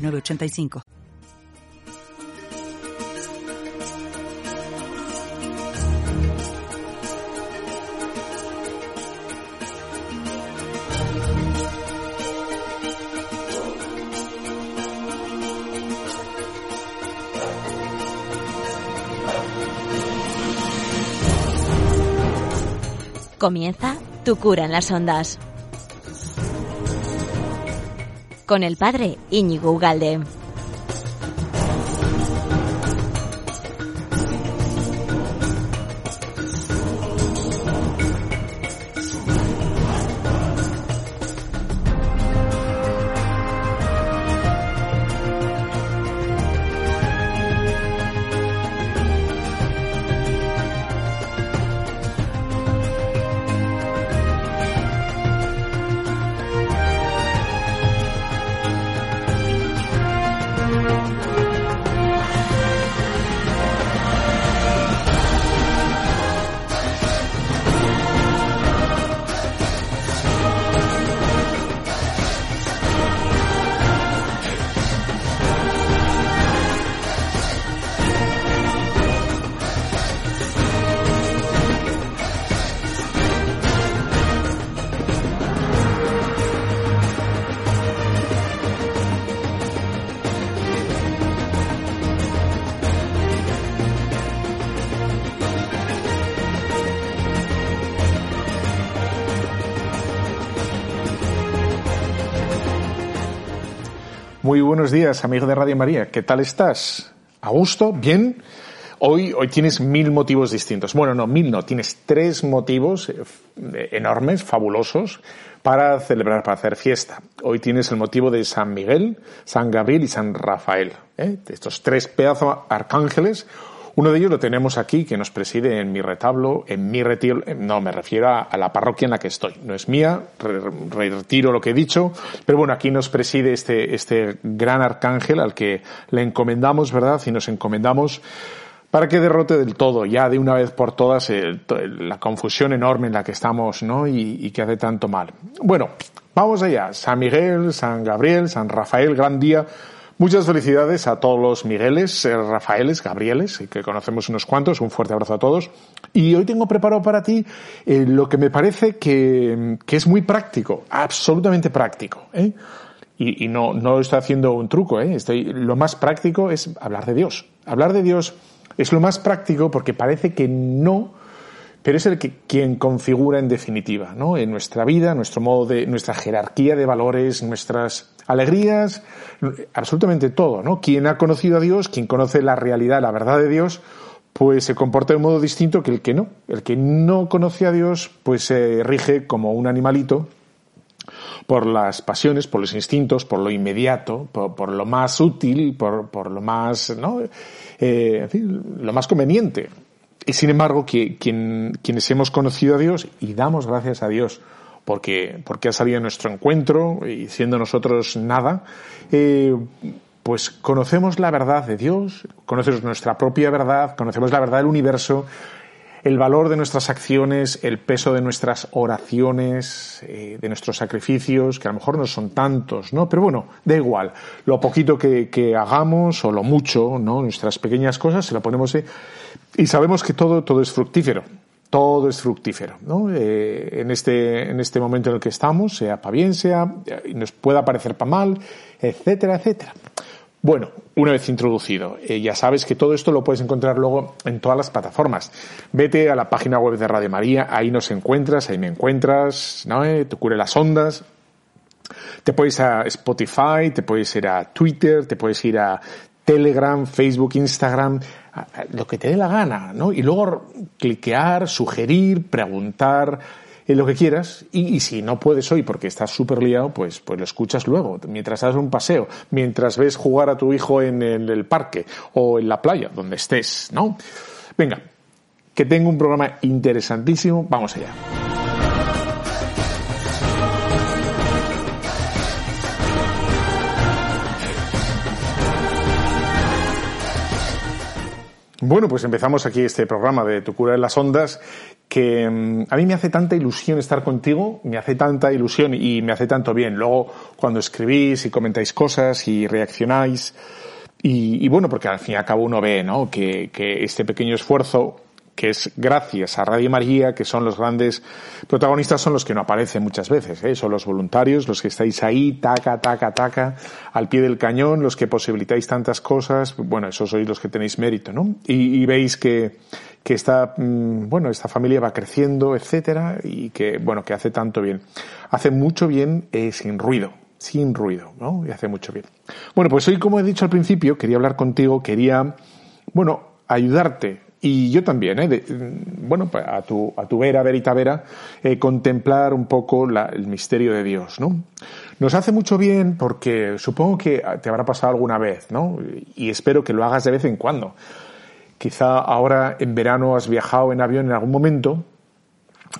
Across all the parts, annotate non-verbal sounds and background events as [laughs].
985. Comienza Tu cura en las ondas con el padre Íñigo Ugalde. Muy buenos días, amigo de Radio María. ¿Qué tal estás? ¿A gusto? ¿Bien? Hoy, hoy tienes mil motivos distintos. Bueno, no, mil no. Tienes tres motivos eh, enormes, fabulosos, para celebrar, para hacer fiesta. Hoy tienes el motivo de San Miguel, San Gabriel y San Rafael. ¿eh? Estos tres pedazos arcángeles uno de ellos lo tenemos aquí, que nos preside en mi retablo, en mi retiro, no, me refiero a, la parroquia en la que estoy. No es mía, retiro lo que he dicho, pero bueno, aquí nos preside este, este gran arcángel al que le encomendamos, ¿verdad? Y nos encomendamos para que derrote del todo, ya de una vez por todas, la confusión enorme en la que estamos, ¿no? Y, que hace tanto mal. Bueno, vamos allá. San Miguel, San Gabriel, San Rafael, gran día Muchas felicidades a todos los Migueles, eh, Rafaeles, Gabrieles, que conocemos unos cuantos. Un fuerte abrazo a todos. Y hoy tengo preparado para ti eh, lo que me parece que, es muy práctico, absolutamente práctico. ¿eh? Y, no, no estoy haciendo un truco. ¿eh? Lo más práctico es hablar de Dios. Hablar de Dios es lo más práctico porque parece que no pero es el que quien configura en definitiva, ¿no? En nuestra vida, nuestro modo de, nuestra jerarquía de valores, nuestras alegrías, absolutamente todo, ¿no? Quien ha conocido a Dios, quien conoce la realidad, la verdad de Dios, pues se comporta de un modo distinto que el que no. El que no conoce a Dios, pues se rige como un animalito por las pasiones, por los instintos, por lo inmediato, por, lo más útil, por, lo más, ¿no? Eh, en fin, lo más conveniente. Y sin embargo, que, quienes hemos conocido a Dios y damos gracias a Dios porque, porque ha salido nuestro encuentro y siendo nosotros nada, eh, pues conocemos la verdad de Dios, conocemos nuestra propia verdad, conocemos la verdad del universo, el valor de nuestras acciones, el peso de nuestras oraciones, eh, de nuestros sacrificios, que a lo mejor no son tantos, ¿no? Pero bueno, da igual. Lo poquito que, que hagamos o lo mucho, ¿no? Nuestras pequeñas cosas se lo ponemos eh, y sabemos que todo, todo es fructífero. Todo es fructífero, ¿no? Eh, en, este, en este momento en el que estamos, sea para bien, sea, nos pueda parecer para mal, etcétera, etcétera. Bueno, una vez introducido, eh, ya sabes que todo esto lo puedes encontrar luego en todas las plataformas. Vete a la página web de Radio María, ahí nos encuentras, ahí me encuentras, ¿no? Eh, te cure las ondas. Te puedes ir a Spotify, te puedes ir a Twitter, te puedes ir a Telegram, Facebook, Instagram, lo que te dé la gana, ¿no? Y luego cliquear, sugerir, preguntar, en lo que quieras y, si no puedes hoy porque estás súper liado, pues, pues lo escuchas luego, mientras haces un paseo, mientras ves jugar a tu hijo en el parque o en la playa, donde estés, ¿no? Venga, que tengo un programa interesantísimo, vamos allá. Bueno, pues empezamos aquí este programa de Tu cura en las ondas, que mm, a mí me hace tanta ilusión estar contigo, me hace tanta ilusión y me hace tanto bien. Luego, cuando escribís y comentáis cosas y reaccionáis, y, bueno, porque al fin y al cabo uno ve, ¿no? Que, que este pequeño esfuerzo que es gracias a Radio María, que son los grandes protagonistas, son los que no aparecen muchas veces, ¿eh? son los voluntarios, los que estáis ahí, taca, taca, taca, al pie del cañón, los que posibilitáis tantas cosas, bueno, esos sois los que tenéis mérito, ¿no? Y, veis que, que esta, mm, bueno, esta familia va creciendo, etcétera, y que, bueno, que hace tanto bien. Hace mucho bien eh, sin ruido, sin ruido, ¿no? Y hace mucho bien. Bueno, pues hoy, como he dicho al principio, quería hablar contigo, quería, bueno, ayudarte y yo también, ¿eh? bueno, pues, a tu, a tu vera, verita vera, eh, contemplar un poco el misterio de Dios, ¿no? Nos hace mucho bien porque supongo que te habrá pasado alguna vez, ¿no? Y espero que lo hagas de vez en cuando. Quizá ahora en verano has viajado en avión en algún momento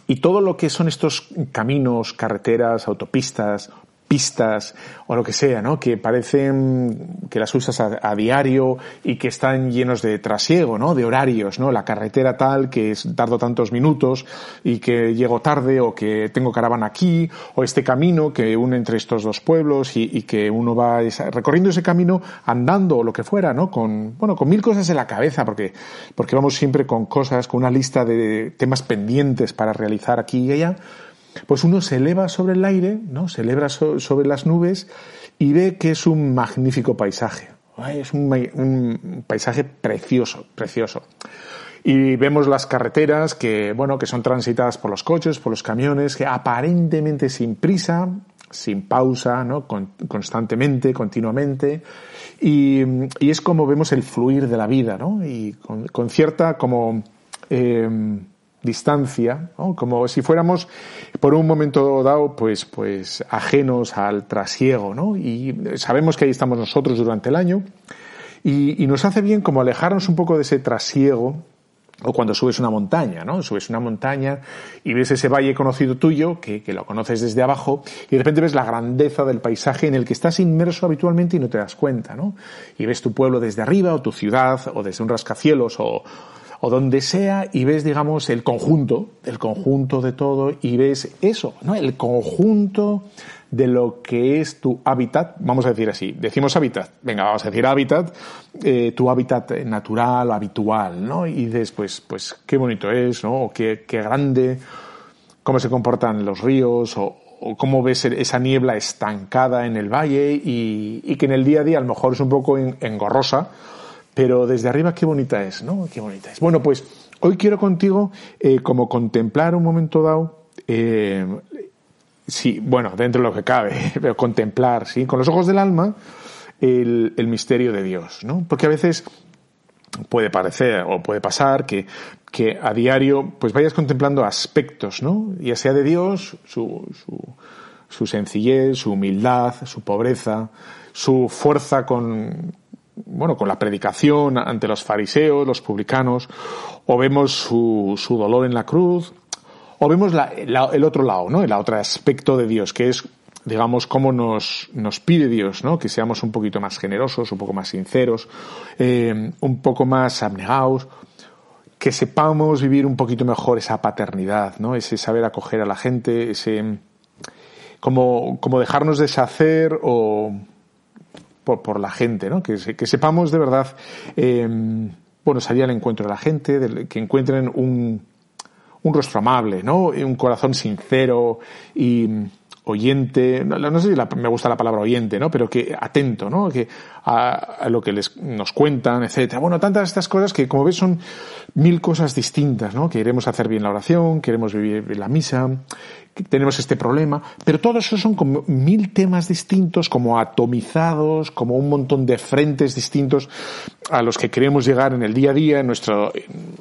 y todo lo que son estos caminos, carreteras, autopistas, pistas o lo que sea, ¿no? Que parecen que las usas a, diario y que están llenos de trasiego, ¿no? De horarios, ¿no? La carretera tal que es, tardo tantos minutos y que llego tarde o que tengo caravana aquí o este camino que une entre estos dos pueblos y, que uno va recorriendo ese camino andando o lo que fuera, ¿no? Con, bueno, con mil cosas en la cabeza porque, porque vamos siempre con cosas, con una lista de temas pendientes para realizar aquí y allá pues uno se eleva sobre el aire, ¿no? Se eleva sobre las nubes y ve que es un magnífico paisaje. Es un, paisaje precioso, precioso. Y vemos las carreteras que, bueno, que son transitadas por los coches, por los camiones, que aparentemente sin prisa, sin pausa, ¿no? constantemente, continuamente. Y, es como vemos el fluir de la vida, ¿no? Y con, cierta como eh, distancia, como si fuéramos por un momento dado pues pues ajenos al trasiego, ¿no? Y sabemos que ahí estamos nosotros durante el año y, nos hace bien como alejarnos un poco de ese trasiego o cuando subes una montaña, ¿no? Subes una montaña y ves ese valle conocido tuyo, que, que, lo conoces desde abajo, y de repente ves la grandeza del paisaje en el que estás inmerso habitualmente y no te das cuenta, ¿no? Y ves tu pueblo desde arriba, o tu ciudad, o desde un rascacielos, o, o donde sea y ves, digamos, el conjunto, el conjunto de todo y ves eso, ¿no? El conjunto de lo que es tu hábitat, vamos a decir así, decimos hábitat, venga, vamos a decir hábitat, eh, tu hábitat natural, habitual, ¿no? Y dices, pues, pues qué bonito es, ¿no? O qué, qué grande, cómo se comportan los ríos, o, cómo ves esa niebla estancada en el valle y, y, que en el día a día a lo mejor es un poco engorrosa, pero desde arriba qué bonita es, ¿no? Qué bonita es. Bueno, pues hoy quiero contigo eh, como contemplar un momento dado, eh, sí, bueno, dentro de lo que cabe, [laughs] pero contemplar, sí, con los ojos del alma, el, el misterio de Dios, ¿no? Porque a veces puede parecer o puede pasar que, que a diario pues vayas contemplando aspectos, ¿no? Ya sea de Dios, su, su, su sencillez, su humildad, su pobreza, su fuerza con, bueno, con la predicación ante los fariseos, los publicanos, o vemos su, su dolor en la cruz, o vemos la, el otro lado, ¿no? El otro aspecto de Dios, que es, digamos, cómo nos, nos pide Dios, ¿no? Que seamos un poquito más generosos, un poco más sinceros, eh, un poco más abnegados, que sepamos vivir un poquito mejor esa paternidad, ¿no? Ese saber acoger a la gente, ese, como, como dejarnos deshacer o, por, la gente, ¿no? Que, que sepamos de verdad, eh, bueno, salir al encuentro de la gente, que encuentren un, un rostro amable, ¿no? Un corazón sincero y oyente, no, sé si me gusta la palabra oyente, ¿no? Pero que atento, ¿no? Que a, lo que les, nos cuentan, etcétera. Bueno, tantas estas cosas que, como ves, son mil cosas distintas, ¿no? Queremos hacer bien la oración, queremos vivir la misa, tenemos este problema, pero todos esos son como mil temas distintos, como atomizados, como un montón de frentes distintos a los que queremos llegar en el día a día, en, nuestro,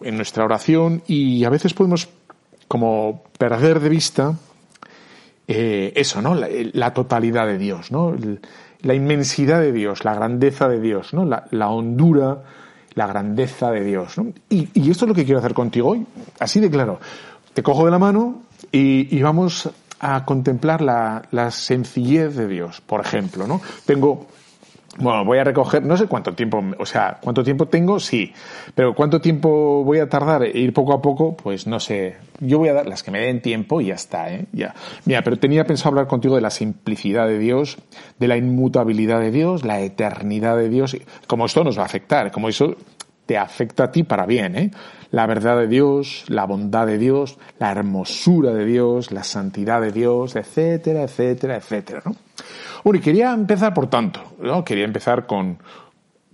en nuestra oración, y a veces podemos como perder de vista eh, eso, ¿no? La, totalidad de Dios, ¿no? La inmensidad de Dios, la grandeza de Dios, ¿no? La, hondura, la grandeza de Dios, ¿no? Y, y, esto es lo que quiero hacer contigo hoy, así de claro. Te cojo de la mano y, y vamos a contemplar la, la, sencillez de Dios, por ejemplo, ¿no? Tengo bueno, voy a recoger, no sé cuánto tiempo, o sea, cuánto tiempo tengo, sí, pero cuánto tiempo voy a tardar e ir poco a poco, pues no sé. Yo voy a dar las que me den tiempo y ya está, ¿eh? Ya. Mira, pero tenía pensado hablar contigo de la simplicidad de Dios, de la inmutabilidad de Dios, la eternidad de Dios, como esto nos va a afectar, como eso te afecta a ti para bien, ¿eh? La verdad de Dios, la bondad de Dios, la hermosura de Dios, la santidad de Dios, etcétera, etcétera, etcétera, ¿no? Bueno, y quería empezar, por tanto, ¿no? Quería empezar con,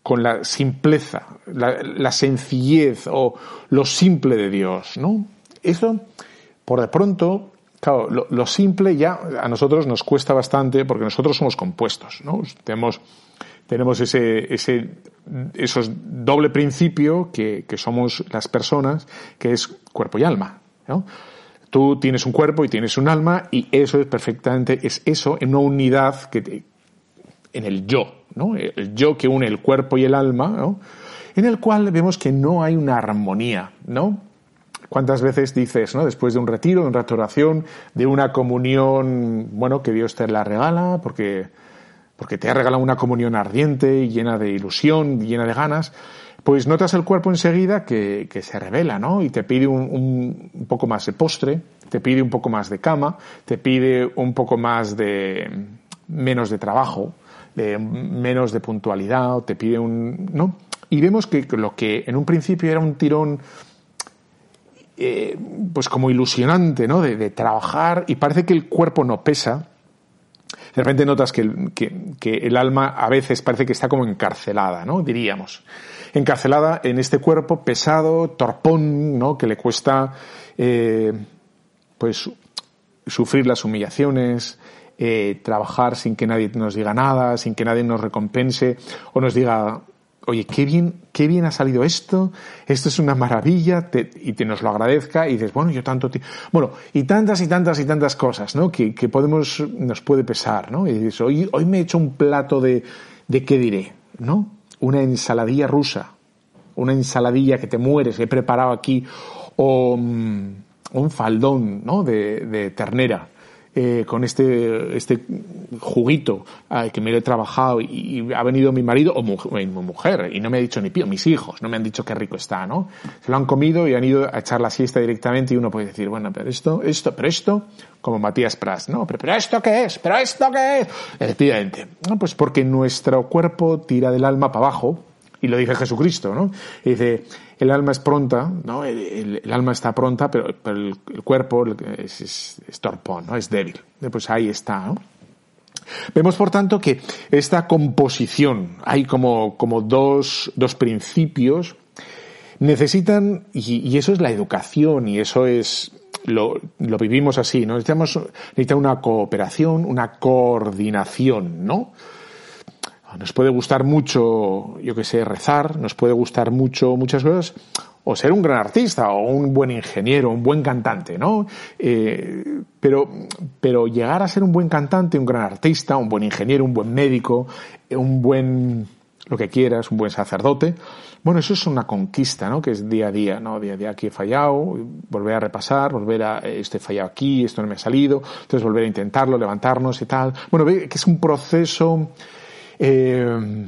con la simpleza, la, sencillez o lo simple de Dios, ¿no? Eso, por de pronto, claro, lo, simple ya a nosotros nos cuesta bastante porque nosotros somos compuestos, ¿no? Tenemos, tenemos ese, ese, esos doble principio que, que somos las personas, que es cuerpo y alma, ¿no? Tú tienes un cuerpo y tienes un alma y eso es perfectamente, es eso en una unidad que en el yo, ¿no? El yo que une el cuerpo y el alma, ¿no? En el cual vemos que no hay una armonía, ¿no? ¿Cuántas veces dices, ¿no? Después de un retiro, de una oración, de una comunión, bueno, que Dios te la regala, porque, porque te ha regalado una comunión ardiente, llena de ilusión, llena de ganas, pues notas el cuerpo enseguida que, que se revela, ¿no? Y te pide un, poco más de postre, te pide un poco más de cama, te pide un poco más de menos de trabajo, de menos de puntualidad, o te pide un, ¿no? Y vemos que lo que en un principio era un tirón eh, pues como ilusionante, ¿no? De, trabajar y parece que el cuerpo no pesa. De repente notas que el, alma a veces parece que está como encarcelada, ¿no? Diríamos encarcelada en este cuerpo pesado, torpón, ¿no? Que le cuesta, eh, pues, sufrir las humillaciones, eh, trabajar sin que nadie nos diga nada, sin que nadie nos recompense o nos diga, oye, qué bien, qué bien ha salido esto, esto es una maravilla, y te nos lo agradezca, y dices, bueno, yo tanto Bueno, y tantas y tantas y tantas cosas, ¿no? Que, que podemos, nos puede pesar, ¿no? Y dices, hoy, hoy me he hecho un plato de, de qué diré, ¿no? una ensaladilla rusa, una ensaladilla que te mueres, he preparado aquí, o mm, un faldón ¿no? de, ternera. Eh, con este, este juguito eh, que me he trabajado y, ha venido mi marido o mi mujer y no me ha dicho ni pío, mis hijos no me han dicho qué rico está, ¿no? Se lo han comido y han ido a echar la siesta directamente y uno puede decir, bueno, pero esto, esto, pero esto, como Matías Pras, ¿no? Pero, pero esto qué es, pero esto qué es, efectivamente, ¿no? Pues porque nuestro cuerpo tira del alma para abajo, y lo dice Jesucristo, ¿no? Dice, el alma es pronta, ¿no? El, alma está pronta, pero, el, cuerpo es, torpón, ¿no? Es débil. Pues ahí está, ¿no? Vemos, por tanto, que esta composición, hay como, como dos, dos principios, necesitan, y, eso es la educación, y eso es, lo, lo vivimos así, ¿no? Necesitamos, necesita una cooperación, una coordinación, ¿no? Nos puede gustar mucho, yo que sé, rezar, nos puede gustar mucho muchas cosas, o ser un gran artista, o un buen ingeniero, un buen cantante, ¿no? Eh, pero, pero llegar a ser un buen cantante, un gran artista, un buen ingeniero, un buen médico, un buen, lo que quieras, un buen sacerdote, bueno, eso es una conquista, ¿no? Que es día a día, ¿no? Día a día aquí he fallado, volver a repasar, volver a, esto he fallado aquí, esto no me ha salido, entonces volver a intentarlo, levantarnos y tal. Bueno, ve que es un proceso, eh,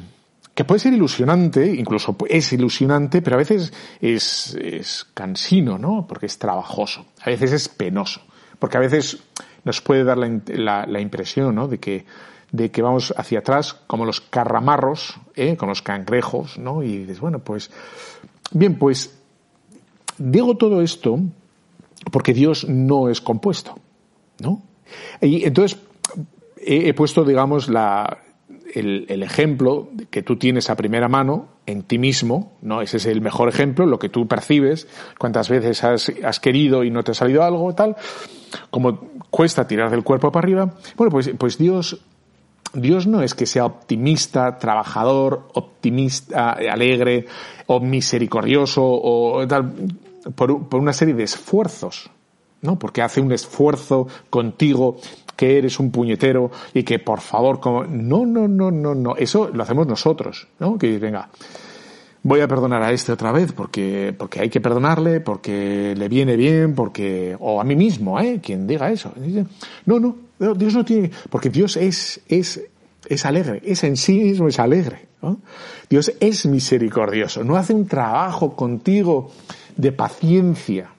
que puede ser ilusionante, incluso es ilusionante, pero a veces es, cansino, ¿no? Porque es trabajoso, a veces es penoso, porque a veces nos puede dar la, la, impresión, ¿no? De que, de que vamos hacia atrás como los carramarros, ¿eh? con los cangrejos, ¿no? Y dices, bueno, pues, bien, pues, digo todo esto porque Dios no es compuesto, ¿no? Y entonces, he puesto, digamos, la, el, ejemplo que tú tienes a primera mano en ti mismo, ¿no? Ese es el mejor ejemplo, lo que tú percibes, cuántas veces has, querido y no te ha salido algo, tal, como cuesta tirar del cuerpo para arriba. Bueno, pues, pues Dios, Dios no es que sea optimista, trabajador, optimista, alegre, o misericordioso, o tal, por, por una serie de esfuerzos, ¿no? Porque hace un esfuerzo contigo que eres un puñetero y que por favor, como... no, no, no, no, no, eso lo hacemos nosotros, ¿no? Que venga, voy a perdonar a este otra vez porque, porque hay que perdonarle, porque le viene bien, porque, o a mí mismo, ¿eh? Quien diga eso. No, no, Dios no tiene, porque Dios es, es, es alegre, es en sí mismo es alegre. ¿no? Dios es misericordioso, no hace un trabajo contigo de paciencia.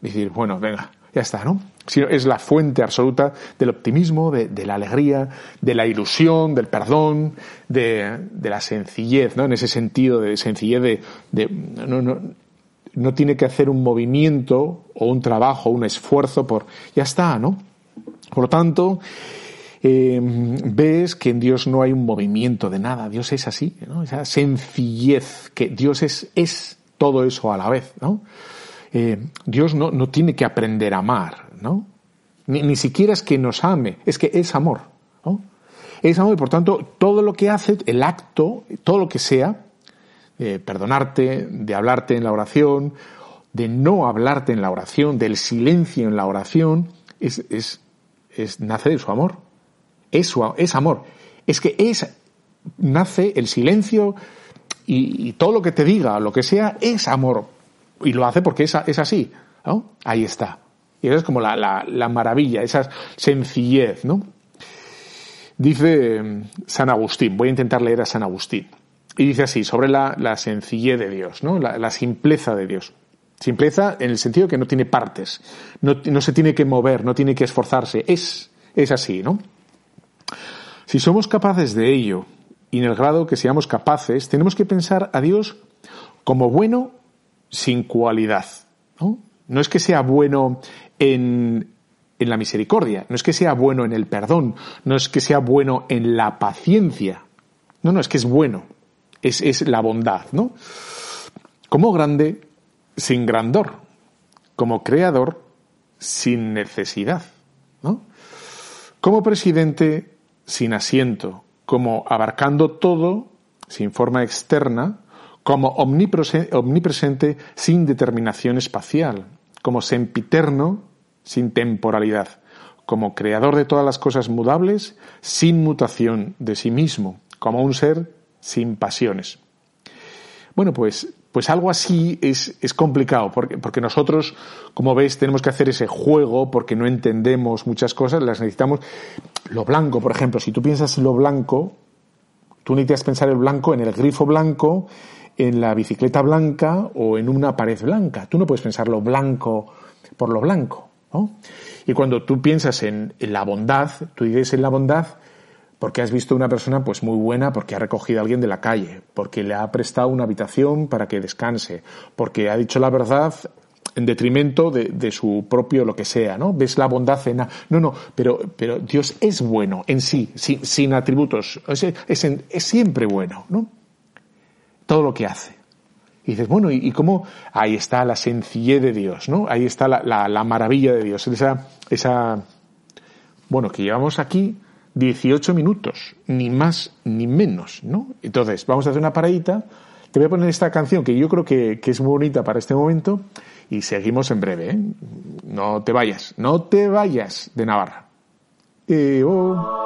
Decir, bueno, venga, ya está, ¿no? Sino es la fuente absoluta del optimismo, de, la alegría, de la ilusión, del perdón, de, la sencillez, ¿no? En ese sentido de sencillez de, de no, no, no tiene que hacer un movimiento o un trabajo, un esfuerzo por, ya está, ¿no? Por lo tanto, eh, ves que en Dios no hay un movimiento de nada, Dios es así, ¿no? esa sencillez, que Dios es, es todo eso a la vez, ¿no? Eh, Dios no, no, tiene que aprender a amar, Ni, ni, siquiera es que nos ame, es que es amor. Es amor y por tanto todo lo que hace, el acto, todo lo que sea, eh, perdonarte, de hablarte en la oración, de no hablarte en la oración, del silencio en la oración, es, es, es nace de su amor. Es, su, es amor. Es que es, nace el silencio y, todo lo que te diga, lo que sea, es amor. Y lo hace porque es, es así. Ahí está. Y esa es como la, la, la maravilla, esa sencillez, ¿no? Dice mm, San Agustín, voy a intentar leer a San Agustín. Y dice así, sobre la, la sencillez de Dios, ¿no? La, la, simpleza de Dios. Simpleza en el sentido que no tiene partes, no, no se tiene que mover, no tiene que esforzarse, es, es así, ¿no? Si somos capaces de ello, y en el grado que seamos capaces, tenemos que pensar a Dios como bueno sin cualidad. ¿no? No es que sea bueno en, en, la misericordia, no es que sea bueno en el perdón, no es que sea bueno en la paciencia. No, no, es que es bueno. Es, es la bondad, ¿no? Como grande sin grandor. Como creador sin necesidad, ¿no? Como presidente sin asiento, como abarcando todo sin forma externa, como omnipresente, sin determinación espacial, como sempiterno sin temporalidad, como creador de todas las cosas mudables sin mutación de sí mismo, como un ser sin pasiones. Bueno, pues, pues algo así es, es complicado, porque, porque nosotros, como veis, tenemos que hacer ese juego porque no entendemos muchas cosas, las necesitamos. Lo blanco, por ejemplo, si tú piensas en lo blanco, tú necesitas pensar el blanco en el grifo blanco, en la bicicleta blanca o en una pared blanca. Tú no puedes pensar lo blanco por lo blanco. ¿no? Y cuando tú piensas en, en, la bondad, tú dices en la bondad porque has visto una persona pues muy buena porque ha recogido a alguien de la calle, porque le ha prestado una habitación para que descanse, porque ha dicho la verdad en detrimento de, su propio lo que sea, ¿no? Ves la bondad en... No, no, pero, pero Dios es bueno en sí, sin, atributos, es, es, siempre bueno, ¿no? Todo lo que hace. Y dices, bueno, ¿y, cómo? Ahí está la sencillez de Dios, ¿no? Ahí está la, la, la maravilla de Dios, esa, esa, bueno, que llevamos aquí 18 minutos, ni más ni menos, ¿no? Entonces, vamos a hacer una paradita. Te voy a poner esta canción que yo creo que, que es muy bonita para este momento y seguimos en breve. ¿eh? No te vayas, no te vayas de Navarra. Eh, oh.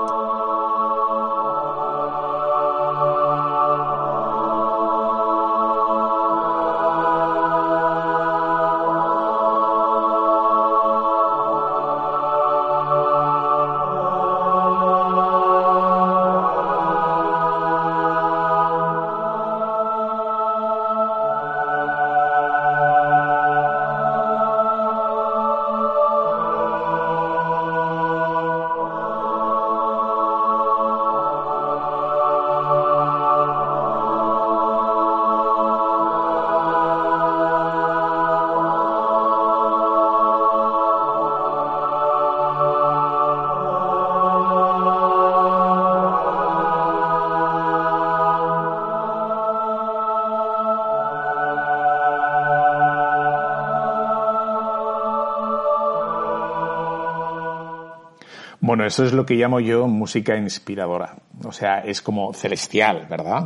Eso es lo que llamo yo música inspiradora. O sea, es como celestial, ¿verdad?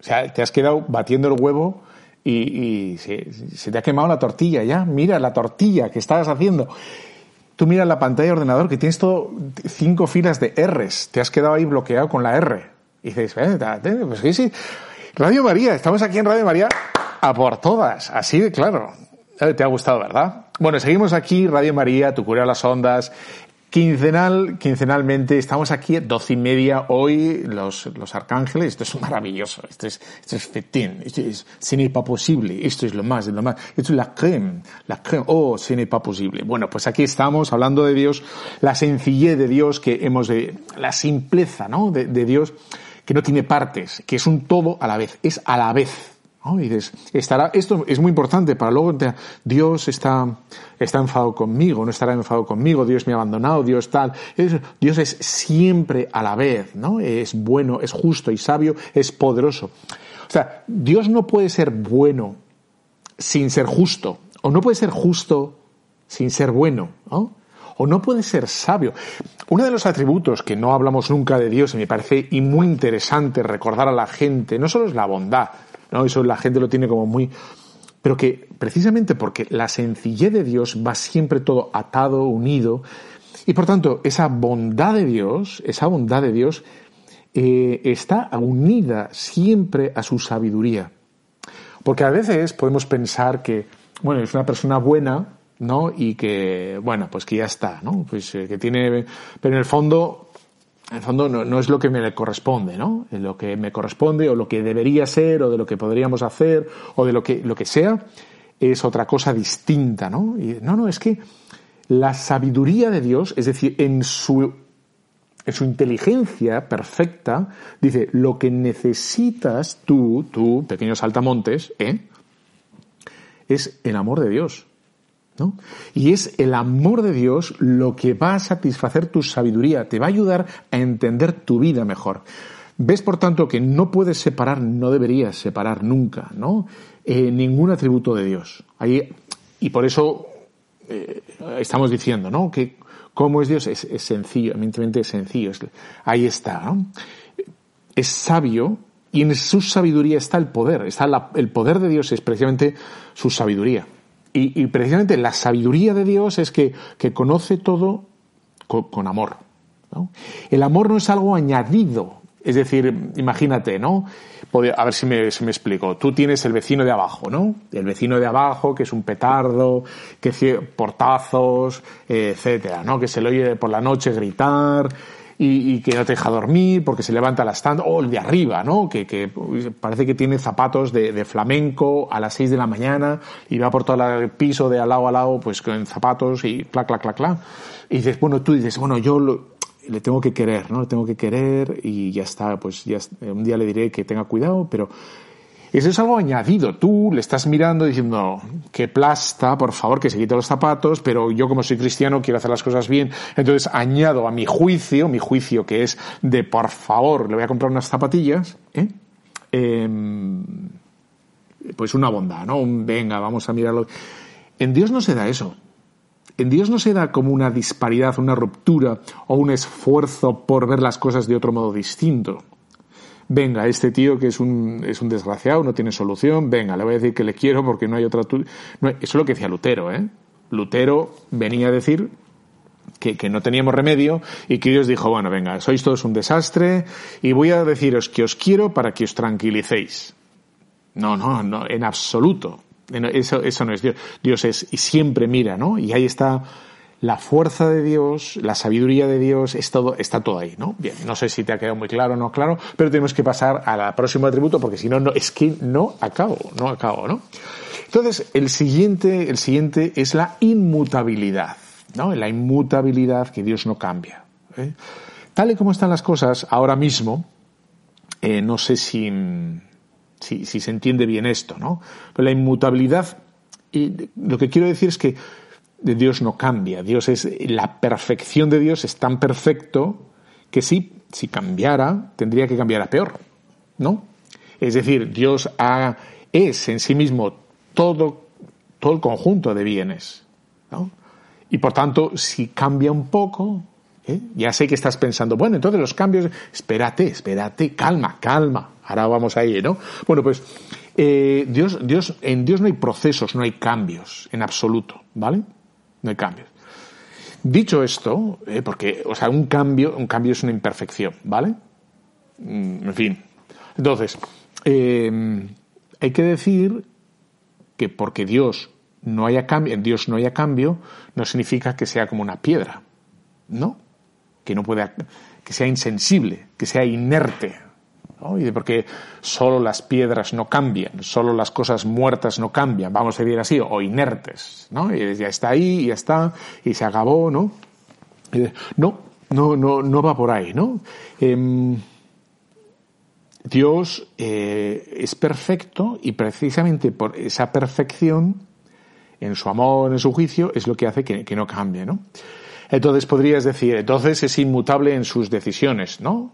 O sea, te has quedado batiendo el huevo y, se, te ha quemado la tortilla ya. Mira la tortilla que estabas haciendo. tú miras la pantalla de ordenador que tienes todo cinco filas de R's, te has quedado ahí bloqueado con la R. Y dices, eh, pues sí, sí. Radio María, estamos aquí en Radio María a por todas, así de claro. Eh, te ha gustado, ¿verdad? Bueno, seguimos aquí, Radio María, tu cura las ondas, Quincenal, quincenalmente, estamos aquí a doce y media hoy, los, los arcángeles, esto es maravilloso, esto es, esto es fetín, esto es, ce n'est pas posible, esto es lo más, lo más, esto es la creme, la creme, oh, ce pas posible. Bueno, pues aquí estamos hablando de Dios, la sencillez de Dios que hemos de, la simpleza, ¿no? De Dios que no tiene partes, que es un todo a la vez, es a la vez. ¿No? Y estará, esto es muy importante para luego, Dios está, está enfadado conmigo, no estará enfadado conmigo, Dios me ha abandonado, Dios tal. Dios es siempre a la vez, ¿no? Es bueno, es justo y sabio, es poderoso. O sea, Dios no puede ser bueno sin ser justo, o no puede ser justo sin ser bueno, ¿no? o no puede ser sabio. Uno de los atributos que no hablamos nunca de Dios y me parece muy interesante recordar a la gente, no solo es la bondad, ¿no? Eso la gente lo tiene como muy... Pero que precisamente porque la sencillez de Dios va siempre todo atado, unido, y por tanto esa bondad de Dios, esa bondad de Dios eh, está unida siempre a su sabiduría. Porque a veces podemos pensar que, bueno, es una persona buena, ¿no? Y que, bueno, pues que ya está, ¿no? Pues eh, que tiene, pero en el fondo, en el fondo no, no, es lo que me corresponde, ¿no? Lo que me corresponde o lo que debería ser o de lo que podríamos hacer o de lo que, lo que sea es otra cosa distinta, ¿no? Y, no, no, es que la sabiduría de Dios, es decir, en su, en su inteligencia perfecta, dice, lo que necesitas tú, tú, pequeños saltamontes, ¿eh? es el amor de Dios. Y es el amor de Dios lo que va a satisfacer tu sabiduría, te va a ayudar a entender tu vida mejor. Ves, por tanto, que no puedes separar, no deberías separar nunca, ¿no? Eh, ningún atributo de Dios. Ahí, y por eso eh, estamos diciendo, ¿no? Que cómo es Dios es, sencillo, evidentemente es sencillo. ahí está. Es sabio y en su sabiduría está el poder. Está el poder de Dios es precisamente su sabiduría. Y, precisamente la sabiduría de Dios es que, conoce todo con, amor. El amor no es algo añadido. Es decir, imagínate, ¿no? A ver si me, me explico. Tú tienes el vecino de abajo, ¿no? El vecino de abajo, que es un petardo, que portazos, etcétera, ¿no? Que se le oye por la noche gritar, y, que no te deja dormir porque se levanta la stand, o el de arriba, ¿no? Que, que parece que tiene zapatos de, de, flamenco a las 6 de la mañana y va por todo el piso de al lado a lado, pues con zapatos y clac, clac, clac, clac. Y dices, bueno, tú dices, bueno, yo le tengo que querer, ¿no? Le tengo que querer y ya está, pues ya un día le diré que tenga cuidado, pero eso es algo añadido. Tú le estás mirando diciendo, que plasta, por favor, que se quite los zapatos, pero yo como soy cristiano quiero hacer las cosas bien. Entonces añado a mi juicio, mi juicio que es de, por favor, le voy a comprar unas zapatillas, ¿eh? Em, pues una bondad, ¿no? Venga, vamos a mirarlo. En Dios no se da eso. En Dios no se da como una disparidad, una ruptura o un esfuerzo por ver las cosas de otro modo distinto venga, este tío que es un, es un desgraciado, no tiene solución, venga, le voy a decir que le quiero porque no hay otra... No, eso es lo que decía Lutero, ¿eh? Lutero venía a decir que, que, no teníamos remedio y que Dios dijo, bueno, venga, sois todos un desastre y voy a deciros que os quiero para que os tranquilicéis. No, no, no, en absoluto. Eso, eso no es Dios. Dios es, y siempre mira, ¿no? Y ahí está la fuerza de Dios, la sabiduría de Dios, es todo, está todo ahí, ¿no? Bien, no sé si te ha quedado muy claro o no claro, pero tenemos que pasar al próximo atributo porque si no, no, es que no acabo, no acabo, ¿no? Entonces, el siguiente, el siguiente es la inmutabilidad, ¿no? La inmutabilidad que Dios no cambia. ¿eh? Tal y como están las cosas ahora mismo, eh, no sé si, si, si, se entiende bien esto, ¿no? Pero la inmutabilidad, y lo que quiero decir es que Dios no cambia. Dios es, la perfección de Dios es tan perfecto que si, cambiara, tendría que cambiar a peor. ¿No? Es decir, Dios ha, es en sí mismo todo, todo el conjunto de bienes. ¿no? Y por tanto, si cambia un poco, ¿eh? ya sé que estás pensando, bueno, entonces los cambios, espérate, espérate, calma, calma. Ahora vamos ahí, ¿no? Bueno, pues eh, Dios, Dios, en Dios no hay procesos, no hay cambios, en absoluto, ¿vale? No hay cambios. Dicho esto, eh, porque, o sea, un cambio, un cambio es una imperfección, ¿vale? Mm, en fin. Entonces, eh, hay que decir que porque Dios no haya cambio, en Dios no haya cambio, no significa que sea como una piedra, ¿no? Que no pueda, que sea insensible, que sea inerte, Y porque solo las piedras no cambian, solo las cosas muertas no cambian, vamos a decir así, o inertes, ¿no? Y ya está ahí, ya está, y se acabó, ¿no? No, no, no, no va por ahí, ¿no? Em, Dios eh, es perfecto y precisamente por esa perfección en su amor, en su juicio, es lo que hace que, no cambie, ¿no? Entonces podrías decir, entonces es inmutable en sus decisiones, ¿no?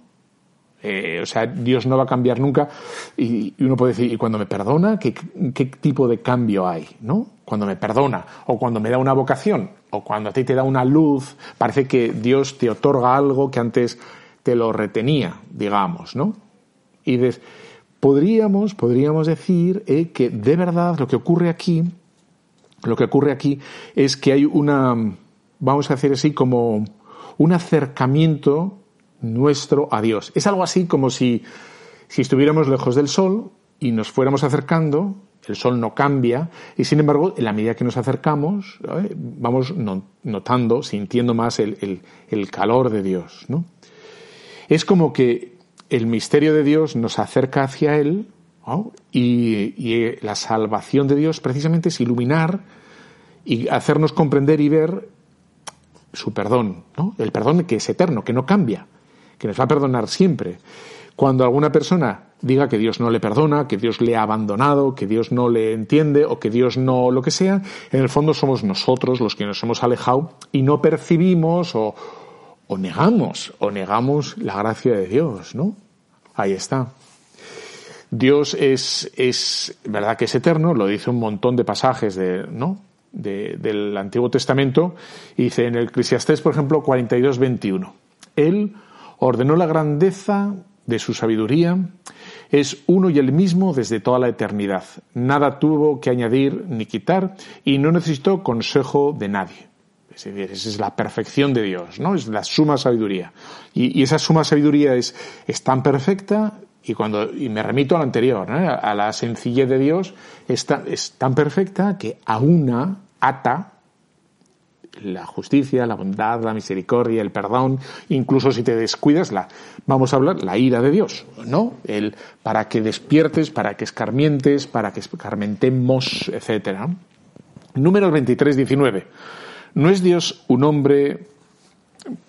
Eh, o sea, Dios no va a cambiar nunca. Y, uno puede decir, ¿y cuando me perdona? ¿qué, ¿qué, tipo de cambio hay? ¿No? Cuando me perdona, o cuando me da una vocación, o cuando a ti te da una luz, parece que Dios te otorga algo que antes te lo retenía, digamos, ¿no? Y podríamos, podríamos decir eh, que de verdad lo que ocurre aquí lo que ocurre aquí es que hay una, vamos a decir así, como un acercamiento nuestro a Dios. Es algo así como si, si estuviéramos lejos del sol y nos fuéramos acercando, el sol no cambia, y sin embargo, en la medida que nos acercamos, vamos notando, sintiendo más el, calor de Dios. ¿no? Es como que el misterio de Dios nos acerca hacia Él y, la salvación de Dios precisamente es iluminar y hacernos comprender y ver su perdón, ¿no? El perdón que es eterno, que no cambia, que nos va a perdonar siempre. Cuando alguna persona diga que Dios no le perdona, que Dios le ha abandonado, que Dios no le entiende o que Dios no lo que sea, en el fondo somos nosotros los que nos hemos alejado y no percibimos o, negamos, o negamos la gracia de Dios, ¿no? Ahí está. Dios es, es, verdad que es eterno, lo dice un montón de pasajes de, ¿no? del Antiguo Testamento, y dice en el Eclesiastés, por ejemplo, 42, 21. Él ordenó la grandeza de su sabiduría, es uno y el mismo desde toda la eternidad. Nada tuvo que añadir ni quitar y no necesitó consejo de nadie. Es decir, esa es la perfección de Dios, ¿no? Es la suma sabiduría. Y, esa suma sabiduría es, tan perfecta y cuando me remito a anterior, a la sencillez de Dios, es tan, es tan perfecta que a una ata la justicia, la bondad, la misericordia, el perdón, incluso si te descuidas, la, vamos a hablar, la ira de Dios, ¿no? El, para que despiertes, para que escarmientes, para que escarmentemos, etcétera. Número 23, 19. No es Dios un hombre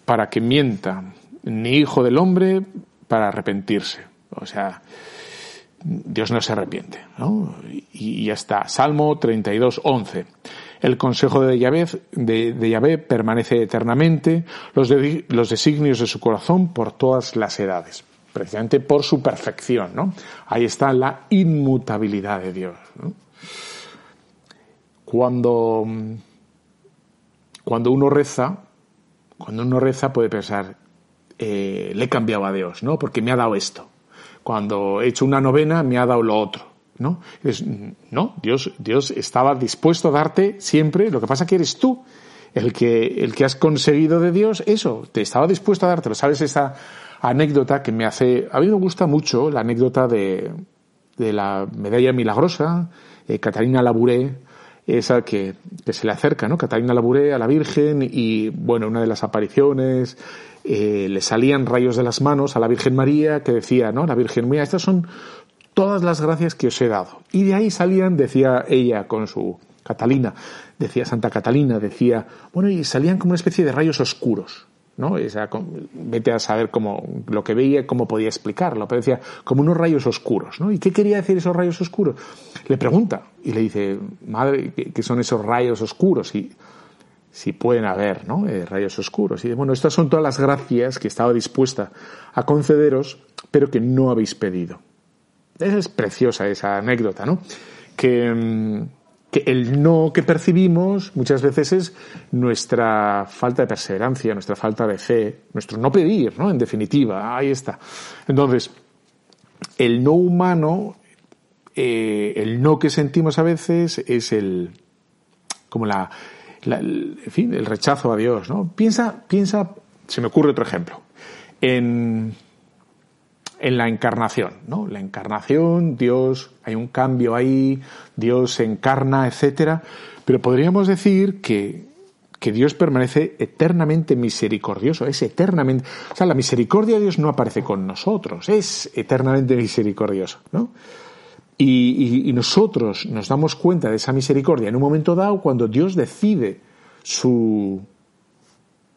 para que mienta, ni hijo del hombre para arrepentirse. O sea, Dios no se arrepiente, ¿no? Y, ya está. Salmo 32, 11. El consejo de Yahvé, permanece eternamente, los, los designios de su corazón por todas las edades. Precisamente por su perfección, ¿no? Ahí está la inmutabilidad de Dios. Cuando, cuando uno reza, cuando uno reza puede pensar, eh, le he cambiado a Dios, ¿no? Porque me ha dado esto cuando he hecho una novena me ha dado lo otro. ¿No? Es, no, Dios, Dios estaba dispuesto a darte siempre, lo que pasa que eres tú el que, el que has conseguido de Dios eso, te estaba dispuesto a dártelo. ¿Sabes esa anécdota que me hace, a mí me gusta mucho la anécdota de, de la medalla milagrosa, eh, Catalina Labouré, esa que, que, se le acerca, ¿no? Catalina Labouré a la Virgen y, bueno, una de las apariciones eh, le salían rayos de las manos a la Virgen María que decía, ¿no? La Virgen María, estas son todas las gracias que os he dado. Y de ahí salían, decía ella con su Catalina, decía Santa Catalina, decía, bueno, y salían como una especie de rayos oscuros. ¿no? Esa, vete a saber cómo, lo que veía, cómo podía explicarlo, pero decía, como unos rayos oscuros, ¿no? ¿Y qué quería decir esos rayos oscuros? Le pregunta, y le dice, madre, ¿qué son esos rayos oscuros? Y si pueden haber ¿no? Eh, rayos oscuros. Y bueno, estas son todas las gracias que estaba dispuesta a concederos, pero que no habéis pedido. Es preciosa esa anécdota, ¿no? Que, mm, que el no que percibimos muchas veces es nuestra falta de perseverancia, nuestra falta de fe, nuestro no pedir, ¿no? En definitiva, ahí está. Entonces, el no humano, eh, el no que sentimos a veces es el, como la, en fin, el rechazo a Dios, ¿no? Piensa, piensa, se me ocurre otro ejemplo, en, en la encarnación, ¿no? La encarnación, Dios, hay un cambio ahí, Dios se encarna, etcétera, pero podríamos decir que, que Dios permanece eternamente misericordioso, es eternamente, o sea, la misericordia de Dios no aparece con nosotros, es eternamente misericordioso, ¿no? Y, y, nosotros nos damos cuenta de esa misericordia en un momento dado cuando Dios decide su,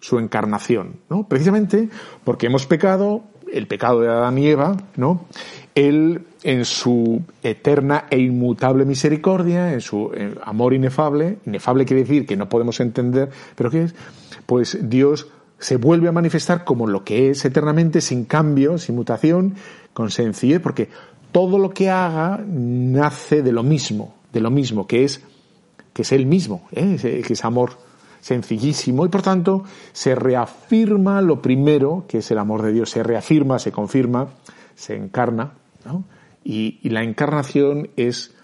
su encarnación, ¿no? Precisamente porque hemos pecado, el pecado de Adán y Eva, ¿no? Él, en su eterna e inmutable misericordia, en su eh, amor inefable, inefable quiere decir que no podemos entender, pero ¿qué es? Pues Dios se vuelve a manifestar como lo que es eternamente, sin cambio, sin mutación, con sencillez, porque todo lo que haga nace de lo mismo, de lo mismo, que es, que es Él mismo, ¿eh? que es amor sencillísimo y por tanto se reafirma lo primero, que es el amor de Dios, se reafirma, se confirma, se encarna, ¿no? y, la encarnación es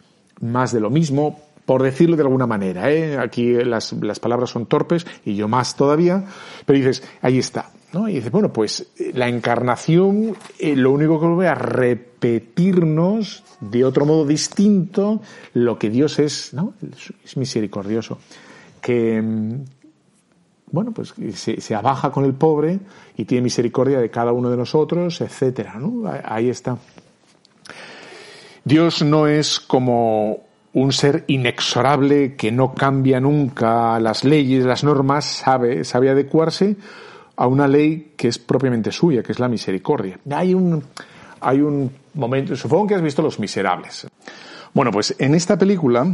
más de lo mismo, por decirlo de alguna manera. ¿eh? Aquí las, las palabras son torpes y yo más todavía, pero dices, ahí está. ¿no? Y dices, bueno, pues la encarnación eh, lo único que vuelve a repetirnos de otro modo distinto lo que Dios es, ¿no? Es misericordioso que, mm, bueno, pues se, abaja con el pobre y tiene misericordia de cada uno de nosotros, etcétera, ¿no? Ahí está. Dios no es como un ser inexorable que no cambia nunca las leyes, las normas, sabe, sabe adecuarse a una ley que es propiamente suya, que es la misericordia. Hay un, hay un momento, supongo que has visto Los Miserables. Bueno, pues en esta película,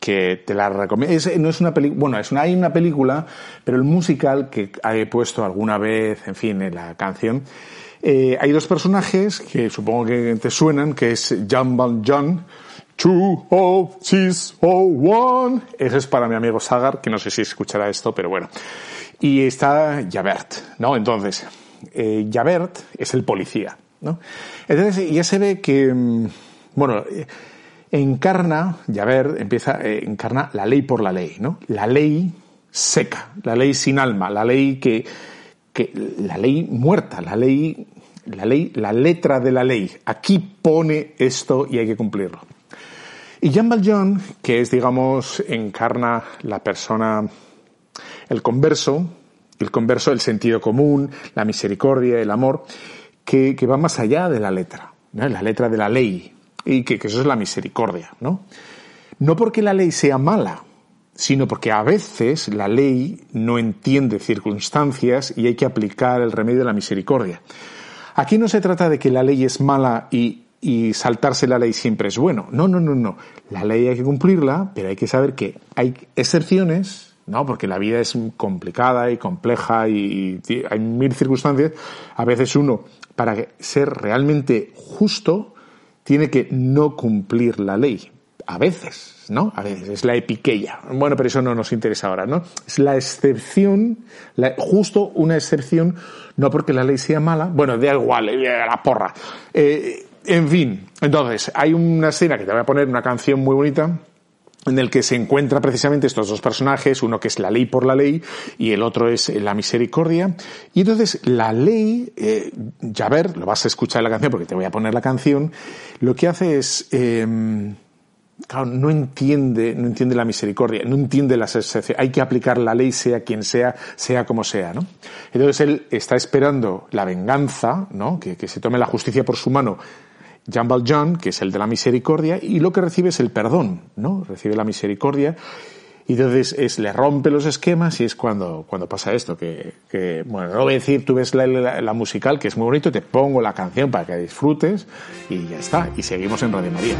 que te la recomiendo. no es una película, bueno, es una, hay una película, pero el musical que he puesto alguna vez, en fin, en la canción, eh, hay dos personajes que supongo que te suenan, que es John Van John, Two oh six oh one. Ese es para mi amigo Sagar, que no sé si escuchará esto, pero bueno. Y está Javert, ¿no? Entonces, eh, Javert es el policía, ¿no? Entonces ya se ve que, mm, bueno, encarna, ya ver, empieza, eh, encarna la ley por la ley, ¿no? La ley seca, la ley sin alma, la ley que, que, la ley muerta, la ley, la ley, la letra de la ley. Aquí pone esto y hay que cumplirlo. Y Jean Valjean, que es, digamos, encarna la persona, el converso, el converso, el sentido común, la misericordia, el amor, que, que va más allá de la letra, ¿no? la letra de la ley, y que, eso es la misericordia, ¿no? No porque la ley sea mala, sino porque a veces la ley no entiende circunstancias y hay que aplicar el remedio de la misericordia. Aquí no se trata de que la ley es mala y, saltarse la ley siempre es bueno. No, no, no, no. La ley hay que cumplirla, pero hay que saber que hay excepciones, ¿no? Porque la vida es complicada y compleja y hay mil circunstancias. A veces uno, para ser realmente justo, tiene que no cumplir la ley. A veces, ¿no? A veces es la epiqueia. Bueno, pero eso no nos interesa ahora, ¿no? Es la excepción, justo una excepción, no porque la ley sea mala, bueno, da igual, eh, la porra. Eh, en fin, entonces, hay una escena que te voy a poner, una canción muy bonita, en el que se encuentra precisamente estos dos personajes, uno que es la ley por la ley y el otro es la misericordia. Y entonces la ley, eh, ya ver, lo vas a escuchar en la canción porque te voy a poner la canción, lo que hace es, eh, claro, no entiende, no entiende la misericordia, no entiende la. Hay que aplicar la ley sea quien sea, sea como sea, ¿no? Entonces él está esperando la venganza, ¿no? Que se tome la justicia por su mano Jean Valjean, que es el de la misericordia, y lo que recibe es el perdón, ¿no? Recibe la misericordia y entonces es, le rompe los esquemas y es cuando, cuando pasa esto, que, bueno, no voy a decir, tú ves la, musical, que es muy bonito, te pongo la canción para que disfrutes y ya está, y seguimos en Radio María.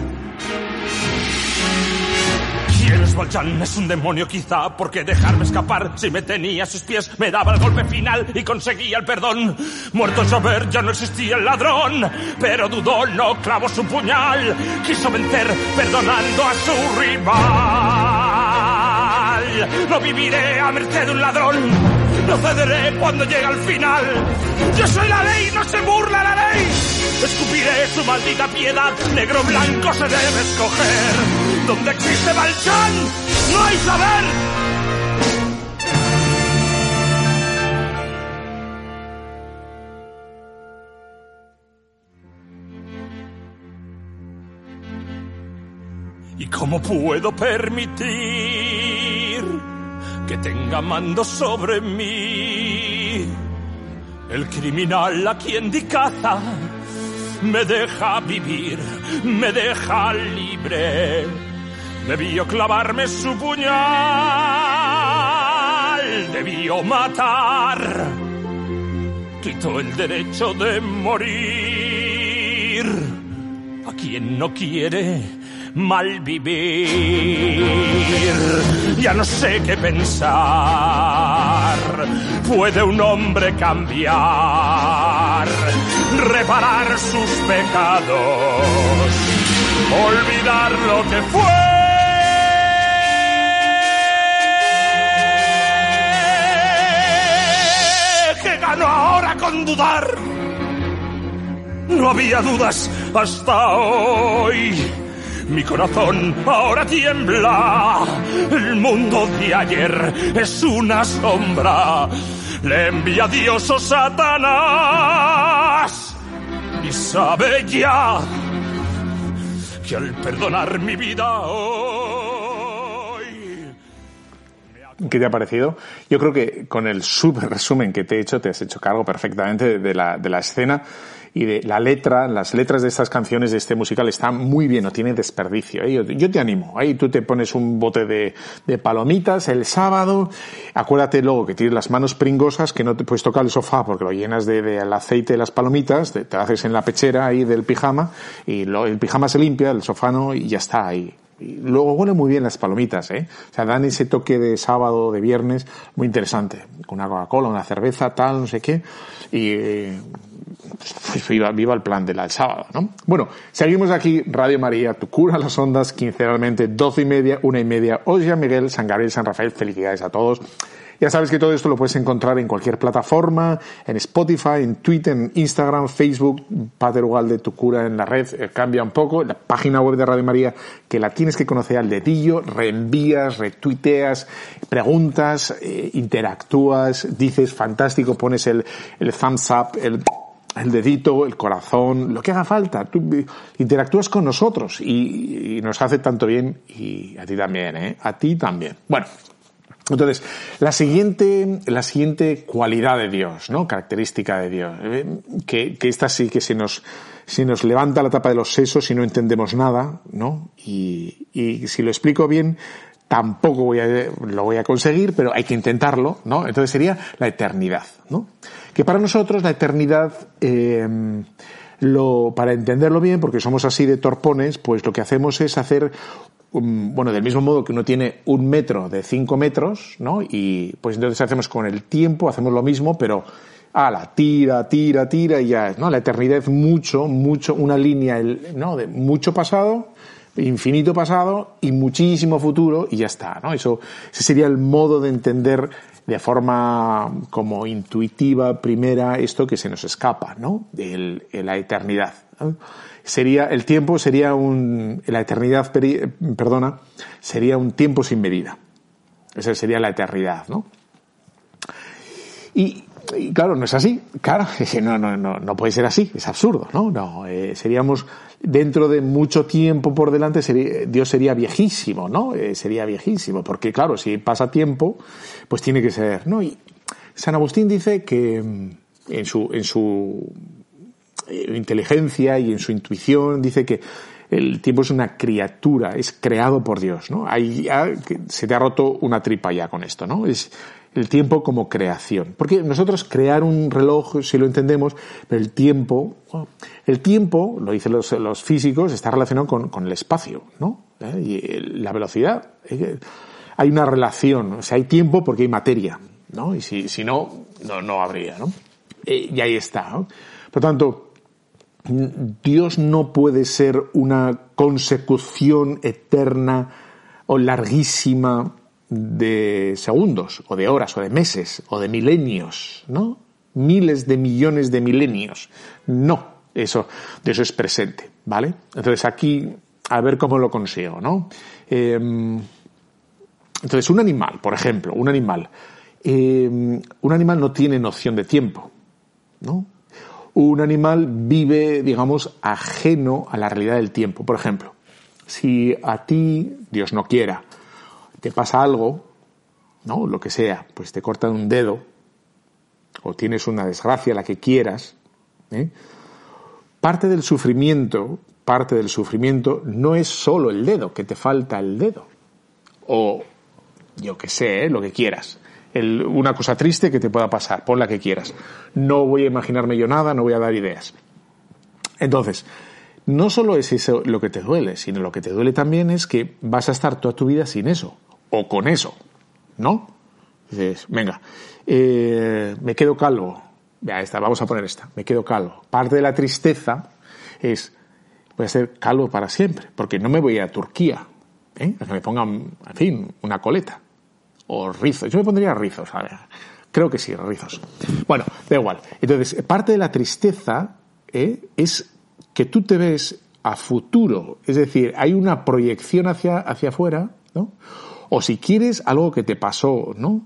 James Valjean es un demonio quizá porque dejarme escapar si me tenía a sus pies me daba el golpe final y conseguía el perdón. Muerto Javert ya no existía el ladrón, pero dudó, no clavó su puñal, quiso vencer perdonando a su rival. No viviré a merced de un ladrón, no cederé cuando llegue al final. Yo soy la ley, no se burla la ley. Escupiré su maldita piedad, negro blanco se debe escoger. Donde existe Balchán, no hay saber. ¿Y cómo puedo permitir que tenga mando sobre mí? El criminal a quien di dicaza me deja vivir, me deja libre Debió clavarme su puñal, debió matar. Quitó el derecho de morir a quien no quiere mal vivir. Ya no sé qué pensar. ¿Puede un hombre cambiar? Reparar sus pecados. Olvidar lo que fue. Con dudar? No había dudas hasta hoy. Mi corazón ahora tiembla. El mundo de ayer es una sombra. Le envía Dios o Satanás. Y sabe ya que al perdonar mi vida hoy. ¿Qué te ha parecido? Yo creo que con el super resumen que te he hecho, te has hecho cargo perfectamente de la, de la escena y de la letra, las letras de estas canciones de este musical están muy bien, no tiene desperdicio. ¿eh? Yo, yo, te animo, ahí tú te pones un bote de, de, palomitas el sábado, acuérdate luego que tienes las manos pringosas, que no te puedes tocar el sofá porque lo llenas de, de el aceite de las palomitas, te, te, haces en la pechera ahí del pijama y lo, el pijama se limpia, el sofá no y ya está ahí. Luego huelen muy bien las palomitas, ¿eh? O sea, dan ese toque de sábado, de viernes, muy interesante. Con una Coca-Cola, una cerveza, tal, no sé qué. Y pues viva, viva el plan del sábado, ¿no? Bueno, seguimos aquí, Radio María, tu cura las ondas, quincenalmente, doce y media, una y media, ya Miguel, San Gabriel, San Rafael, felicidades a todos. Ya sabes que todo esto lo puedes encontrar en cualquier plataforma, en Spotify, en Twitter, en Instagram, Facebook, Pater Ugalde, tu cura en la red, eh, cambia un poco, la página web de Radio María, que la tienes que conocer al dedillo, reenvías, retuiteas, preguntas, eh, interactúas, dices fantástico, pones el, el thumbs up, el el dedito, el corazón, lo que haga falta. Tú interactúas con nosotros y, y, nos hace tanto bien y a ti también, ¿eh? A ti también. Bueno. Entonces, la siguiente, la siguiente cualidad de Dios, ¿no? Característica de Dios, ¿eh? que, esta sí que se nos, se nos levanta la tapa de los sesos si no entendemos nada, ¿no? Y, y si lo explico bien, tampoco voy a, lo voy a conseguir, pero hay que intentarlo, ¿no? Entonces sería la eternidad, ¿no? Que para nosotros la eternidad, eh, lo, para entenderlo bien, porque somos así de torpones, pues lo que hacemos es hacer, bueno, del mismo modo que uno tiene un metro de cinco metros, ¿no? Y pues entonces hacemos con el tiempo, hacemos lo mismo, pero a la tira, tira, tira y ya, ¿no? La eternidad mucho, mucho, una línea, ¿no? De mucho pasado, infinito pasado y muchísimo futuro y ya está, ¿no? Eso, ese sería el modo de entender de forma como intuitiva, primera, esto que se nos escapa, ¿no? De la eternidad. Sería, el tiempo sería un, la eternidad, perdona, sería un tiempo sin medida. Esa sería la eternidad, ¿no? Y, claro, no es así. Claro, [laughs] no, no, no, no puede ser así. Es absurdo, ¿no? No, eh, seríamos dentro de mucho tiempo por delante, sería, Dios sería viejísimo, ¿no? Eh, sería viejísimo, porque claro, si pasa tiempo, pues tiene que ser, ¿no? Y San Agustín dice que mm, en su, en su inteligencia y en su intuición dice que el tiempo es una criatura, es creado por Dios, ¿no? Ahí ya se te ha roto una tripa ya con esto, ¿no? Es el tiempo como creación. Porque nosotros crear un reloj, si lo entendemos, pero el tiempo, el tiempo, lo dicen los, físicos, está relacionado con, el espacio, ¿no? ¿Eh? Y la velocidad. Hay una relación, o sea, hay tiempo porque hay materia, ¿no? Y si, si no, no, no habría, ¿no? Y ahí está, ¿no? Por tanto, Dios no puede ser una consecución eterna o larguísima de segundos, o de horas, o de meses, o de milenios, ¿no? Miles de millones de milenios. No, eso, es presente, ¿vale? Entonces aquí, a ver cómo lo consigo, ¿no? Eh, entonces, un animal, por ejemplo, un animal, eh, un animal no tiene noción de tiempo, ¿no? Un animal vive, digamos, ajeno a la realidad del tiempo. Por ejemplo, si a ti, Dios no quiera, te pasa algo, ¿no? Lo que sea, pues te cortan un dedo, o tienes una desgracia, la que quieras, ¿eh? parte del sufrimiento, parte del sufrimiento no es solo el dedo, que te falta el dedo, o yo que sé, ¿eh? lo que quieras. Una cosa triste que te pueda pasar, pon la que quieras. No voy a imaginarme yo nada, no voy a dar ideas. Entonces, no solo es eso lo que te duele, sino lo que te duele también es que vas a estar toda tu vida sin eso, o con eso, ¿no? Dices, venga, eh, me quedo calvo. Ya esta, vamos a poner esta, me quedo calvo. Parte de la tristeza es, voy a ser calvo para siempre, porque no me voy a Turquía, ¿eh? que me pongan, en fin, una coleta. O rizos. Yo me pondría rizos, Creo que sí, rizos. Bueno, da igual. Entonces, parte de la tristeza ¿eh? es que tú te ves a futuro, es decir, hay una proyección hacia, hacia afuera, ¿no? O si quieres algo que te pasó, ¿no?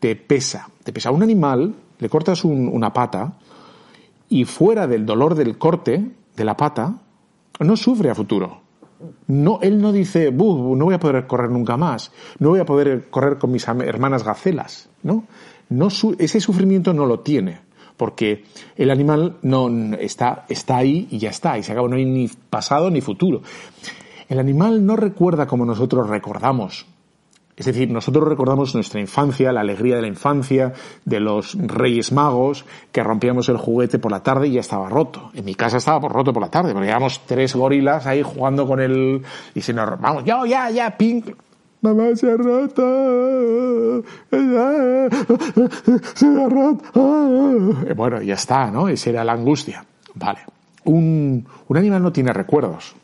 Te pesa, te pesa. un animal, le cortas una pata y fuera del dolor del corte de la pata, no sufre a futuro. No, él no dice, no voy a poder correr nunca más, no voy a poder correr con mis hermanas gacelas, ¿no? no ese sufrimiento no lo tiene porque el animal no está, está ahí y ya está, y se acaba, no hay ni pasado ni futuro. El animal no recuerda como nosotros recordamos. Es decir, nosotros recordamos nuestra infancia, la alegría de la infancia, de los reyes magos, que rompíamos el juguete por la tarde y ya estaba roto. En mi casa estaba roto por la tarde, porque éramos tres gorilas ahí jugando con el... Y si nos... Vamos, ya, ya, ya, pink Mamá se ha roto. Se ha roto. Bueno, ya está, ¿no? Esa era la angustia. Vale. Un animal no tiene recuerdos.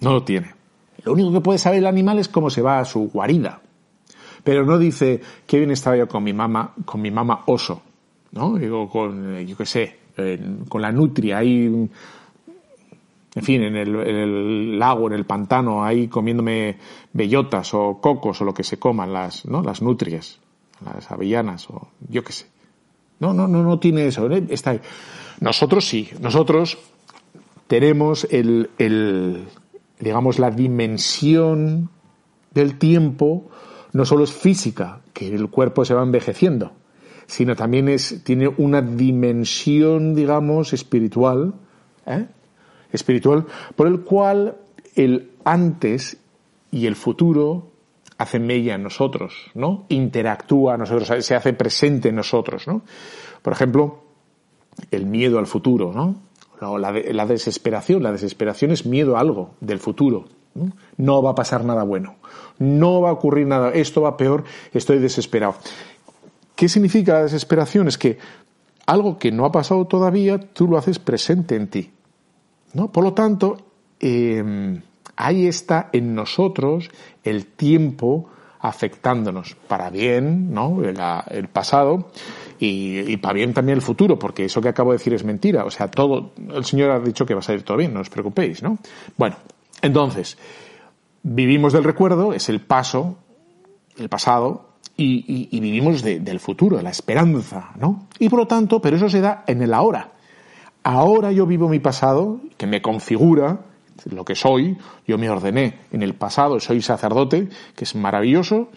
No lo tiene. Lo único que puede saber el animal es cómo se va a su guarida. Pero no dice, qué bien estaba yo con mi mamá, con mi mamá oso, ¿no? Digo, con, yo qué sé, con la nutria ahí en fin, en el, lago, en el pantano, ahí comiéndome bellotas o cocos o lo que se coman, las, ¿no? las nutrias, las avellanas o yo qué sé. No, no, no, no tiene eso. ¿eh? Nosotros sí, nosotros tenemos el, el, digamos, la dimensión del tiempo, no solo es física, que el cuerpo se va envejeciendo, sino también es, tiene una dimensión, digamos, espiritual, ¿eh? espiritual por el cual el antes y el futuro hacen mella en nosotros, ¿no? Interactúa a nosotros, se hace presente en nosotros, ¿no? Por ejemplo, el miedo al futuro, ¿no? La, la desesperación, la desesperación es miedo a algo del futuro. ¿no? no va a pasar nada bueno, no va a ocurrir nada, esto va peor, estoy desesperado. ¿Qué significa la desesperación? Es que algo que no ha pasado todavía, tú lo haces presente en ti. ¿no? Por lo tanto, em, ahí está en nosotros el tiempo afectándonos para bien, ¿no? El, pasado y, para bien también el futuro, porque eso que acabo de decir es mentira. O sea, todo, el Señor ha dicho que va a salir todo bien, no os preocupéis, ¿no? Bueno, entonces, vivimos del recuerdo, es el paso, el pasado, y, vivimos del futuro, de la esperanza, ¿no? Y por lo tanto, pero eso se da en el ahora. Ahora yo vivo mi pasado, que me configura lo que soy, yo me ordené en el pasado, soy sacerdote, que es maravilloso,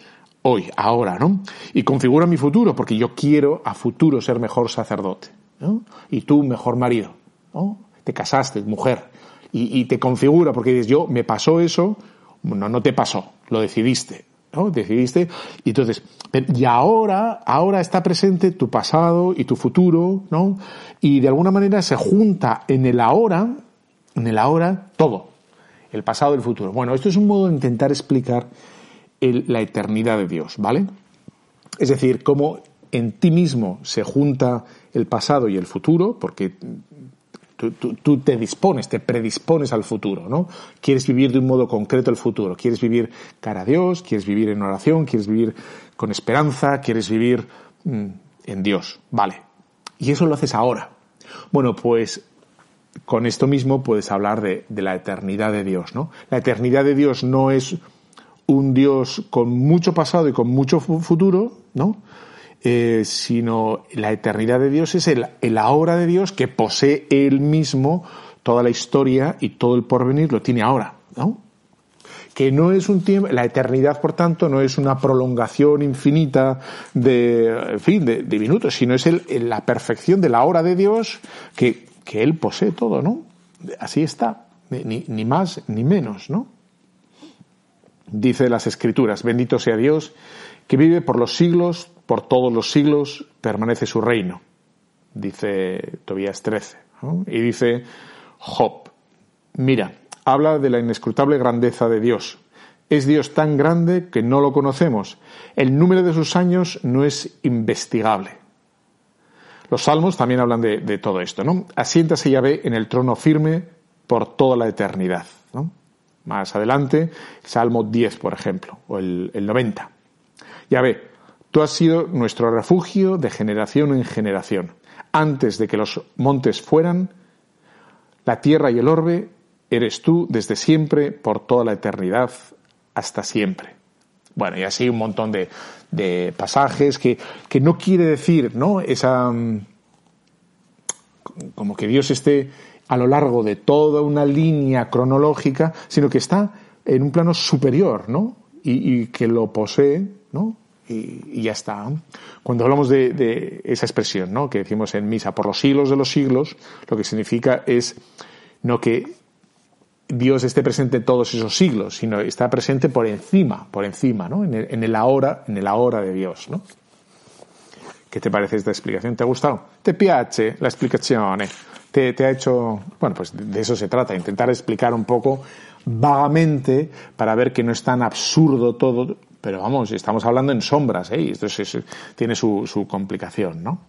hoy, ahora, ¿no? Y configura mi futuro, porque yo quiero a futuro ser mejor sacerdote, ¿no? Y tú mejor marido, ¿no? Te casaste, mujer, y, y te configura, porque dices, yo, me pasó eso, no, no te pasó, lo decidiste, ¿no? Decidiste, y entonces, y ahora, ahora está presente tu pasado y tu futuro, ¿no? Y de alguna manera se junta en el ahora, en el ahora, todo. El pasado y el futuro. Bueno, esto es un modo de intentar explicar la eternidad de Dios, ¿vale? Es decir, cómo en ti mismo se junta el pasado y el futuro, porque Tú, te dispones, te predispones al futuro, ¿no? Quieres vivir de un modo concreto el futuro, quieres vivir cara a Dios, quieres vivir en oración, quieres vivir con esperanza, quieres vivir mm, en Dios, vale. Y eso lo haces ahora. Bueno, pues con esto mismo puedes hablar de, la eternidad de Dios, ¿no? La eternidad de Dios no es un Dios con mucho pasado y con mucho futuro, ¿no? Eh, sino la eternidad de Dios es el, el ahora de Dios que posee él mismo toda la historia y todo el porvenir lo tiene ahora. ¿no? que no es un tiempo, la eternidad, por tanto, no es una prolongación infinita de, en fin, de, minutos, sino es la perfección de la hora de Dios que, que Él posee todo, ¿no? Así está, ni, más ni menos, ¿no? Dice las Escrituras, bendito sea Dios, que vive por los siglos, por todos los siglos, permanece su reino. Dice Tobías 13. ¿no? Y dice Job, mira, habla de la inescrutable grandeza de Dios. Es Dios tan grande que no lo conocemos. El número de sus años no es investigable. Los salmos también hablan de, todo esto, ¿no? Asiéntase Yahvé en el trono firme por toda la eternidad, ¿no? Más adelante, Salmo 10, por ejemplo, o el, el 90. Yahvé, tú has sido nuestro refugio de generación en generación. Antes de que los montes fueran, la tierra y el orbe eres tú desde siempre, por toda la eternidad, hasta siempre. Bueno, y así un montón de, de pasajes que, que, no quiere decir, ¿no? Esa. como que Dios esté a lo largo de toda una línea cronológica, sino que está en un plano superior, ¿no? Y, que lo posee, ¿no? Y, ya está. Cuando hablamos de, de, esa expresión, ¿no? Que decimos en misa, por los siglos de los siglos, lo que significa es no que Dios esté presente en todos esos siglos, sino está presente por encima, por encima, ¿no? En el, en el ahora, en el ahora de Dios, ¿no? ¿Qué te parece esta explicación? ¿Te ha gustado? ¿Te piace la explicación? Te, ha hecho, bueno, pues de eso se trata, intentar explicar un poco vagamente para ver que no es tan absurdo todo, pero vamos, estamos hablando en sombras, ¿eh? Y esto es, es, tiene su, su, complicación, ¿no?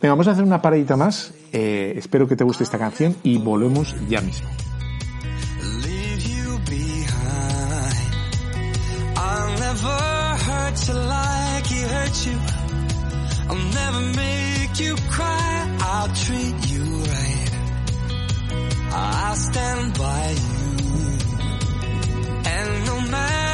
Venga, vamos a hacer una paradita más. Eh, espero que te guste esta canción y volvemos ya mismo. I'll never make you cry. I'll treat you right. I'll stand by you. And no matter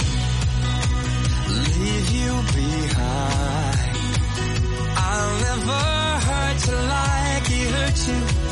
leave you behind. I'll never hurt you like he hurt you.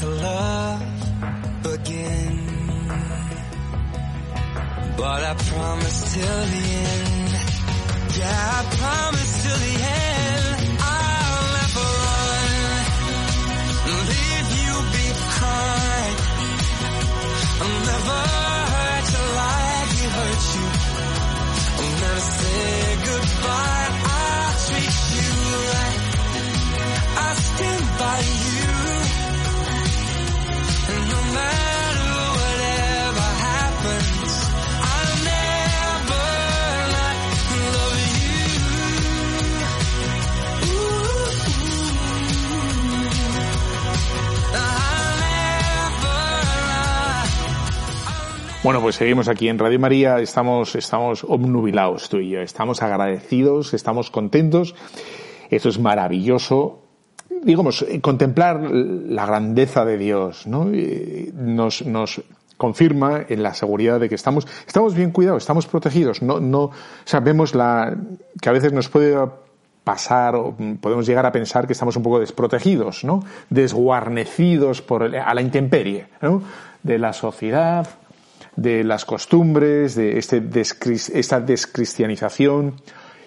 To love again. But I promise till the end. Yeah, I promise till the end. I'll never run, leave you behind. I'll never hurt you like he hurt you. I'll never say goodbye. Bueno, pues seguimos aquí en Radio María, estamos, estamos obnubilados tú y yo, estamos agradecidos, estamos contentos, esto es maravilloso, digamos, contemplar la grandeza de Dios, ¿no? Nos, nos confirma en la seguridad de que estamos, estamos bien cuidados, estamos protegidos. No, no, sabemos la, que a veces nos puede pasar o podemos llegar a pensar que estamos un poco desprotegidos, ¿no? Desguarnecidos por, a la intemperie, ¿no? De la sociedad, de las costumbres, de este esta descristianización,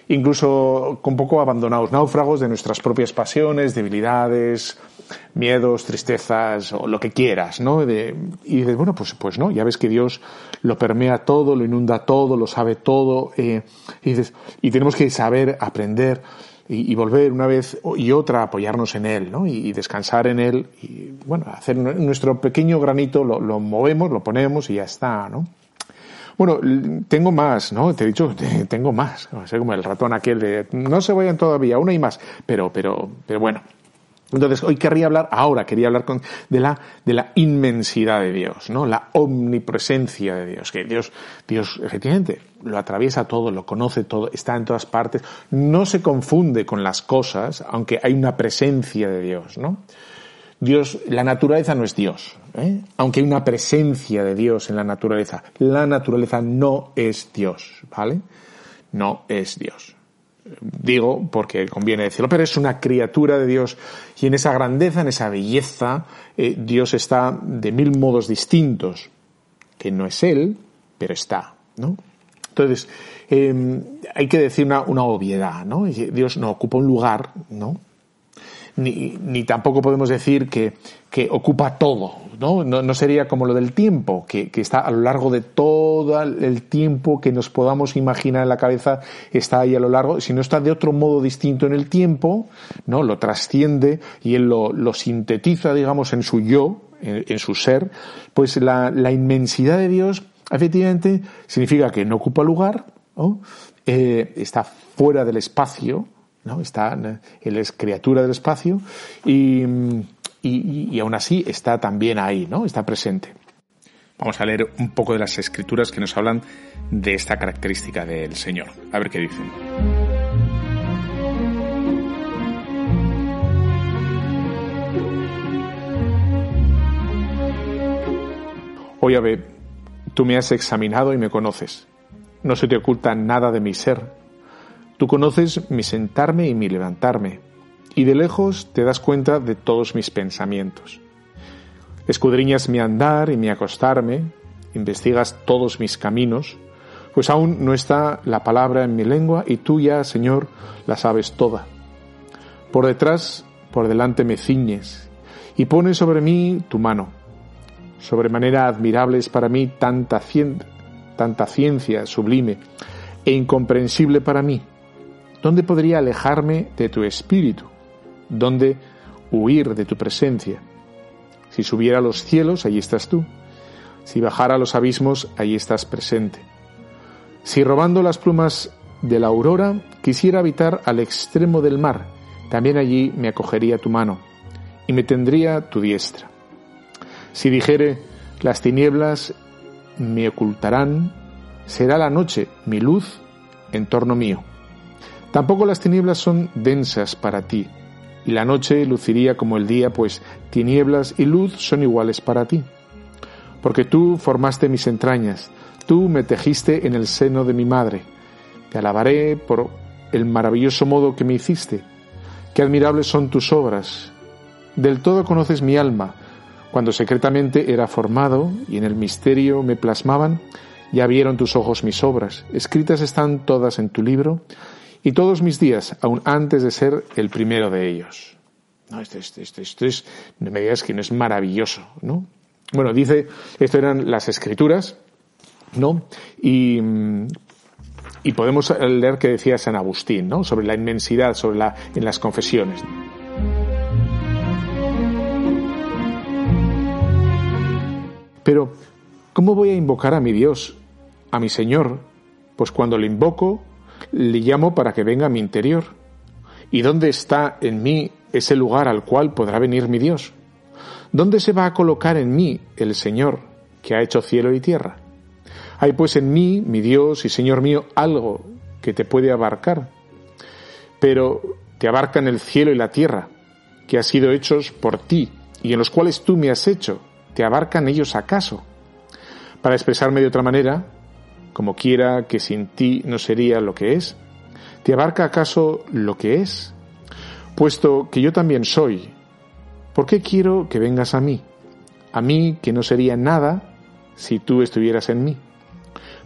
incluso con poco abandonados, náufragos de nuestras propias pasiones, debilidades, miedos, tristezas o lo que quieras, ¿no? y dices, bueno, pues, pues no, ya ves que Dios lo permea todo, lo inunda todo, lo sabe todo, eh, y, dices, y tenemos que saber aprender y, volver una vez y otra a apoyarnos en Él, ¿no? Y, descansar en Él y, bueno, hacer nuestro pequeño granito, lo, lo movemos, lo ponemos y ya está, ¿no? Bueno, tengo más, ¿no? Te he dicho, tengo más. Sé, como el ratón aquel de, no se vayan todavía, una y más. Pero, pero, pero bueno, entonces, hoy querría hablar, ahora quería hablar con, de, la, de la inmensidad de Dios, ¿no? La omnipresencia de Dios, que Dios, Dios efectivamente lo atraviesa todo, lo conoce todo, está en todas partes, no se confunde con las cosas, aunque hay una presencia de Dios, ¿no? Dios, la naturaleza no es Dios, ¿eh? aunque hay una presencia de Dios en la naturaleza. La naturaleza no es Dios, ¿vale? No es Dios digo porque conviene decirlo, pero es una criatura de Dios y en esa grandeza, en esa belleza, eh, Dios está de mil modos distintos, que no es Él, pero está, ¿no? Entonces, em, hay que decir una, una obviedad, ¿no? Dios no ocupa un lugar, ¿no? Ni, ni tampoco podemos decir que, que ocupa todo, ¿no? ¿no? sería como lo del tiempo, que, que, está a lo largo de todo el tiempo que nos podamos imaginar en la cabeza, está ahí a lo largo, si no está de otro modo distinto en el tiempo, ¿no? Lo trasciende y él lo, lo sintetiza, digamos, en su yo, en, su ser, pues la, la, inmensidad de Dios, efectivamente, significa que no ocupa lugar. Eh, está fuera del espacio, ¿no? Está, él es criatura del espacio y, y, y, aún así está también ahí, ¿no? Está presente. Vamos a leer un poco de las escrituras que nos hablan de esta característica del Señor. A ver qué dicen. Oye, Abe, tú me has examinado y me conoces. No se te oculta nada de mi ser. Tú conoces mi sentarme y mi levantarme y de lejos te das cuenta de todos mis pensamientos. Escudriñas mi andar y mi acostarme, investigas todos mis caminos, pues aún no está la palabra en mi lengua y tú ya, Señor, la sabes toda. Por detrás, por delante me ciñes y pones sobre mí tu mano. Sobremanera admirable es para mí tanta, tanta ciencia sublime e incomprensible para mí. ¿Dónde podría alejarme de tu espíritu? ¿Dónde huir de tu presencia? Si subiera a los cielos, allí estás tú. Si bajara a los abismos, allí estás presente. Si robando las plumas de la aurora quisiera habitar al extremo del mar, también allí me acogería tu mano y me tendría tu diestra. Si dijere, las tinieblas me ocultarán, será la noche mi luz en torno mío. Tampoco las tinieblas son densas para ti, y la noche luciría como el día, pues tinieblas y luz son iguales para ti. Porque tú formaste mis entrañas, tú me tejiste en el seno de mi madre. Te alabaré por el maravilloso modo que me hiciste. Qué admirables son tus obras. Del todo conoces mi alma. Cuando secretamente era formado y en el misterio me plasmaban, ya vieron tus ojos mis obras. Escritas están todas en tu libro y todos mis días, aun antes de ser el primero de ellos. No, esto, esto, esto, es, no me digas que no es maravilloso, ¿no? Bueno, dice, esto eran las escrituras, ¿no? Y, y podemos leer que decía San Agustín, ¿no? Sobre la inmensidad, sobre la, en las confesiones. Pero, ¿cómo voy a invocar a mi Dios, a mi Señor? Pues cuando le invoco, le llamo para que venga a mi interior. ¿Y dónde está en mí ese lugar al cual podrá venir mi Dios? ¿Dónde se va a colocar en mí el Señor que ha hecho cielo y tierra? Hay pues en mí, mi Dios y Señor mío, algo que te puede abarcar, pero te abarcan el cielo y la tierra, que han sido hechos por ti y en los cuales tú me has hecho. ¿Te abarcan ellos acaso? Para expresarme de otra manera, como quiera que sin ti no sería lo que es, ¿te abarca acaso lo que es? Puesto que yo también soy, ¿por qué quiero que vengas a mí? A mí que no sería nada si tú estuvieras en mí.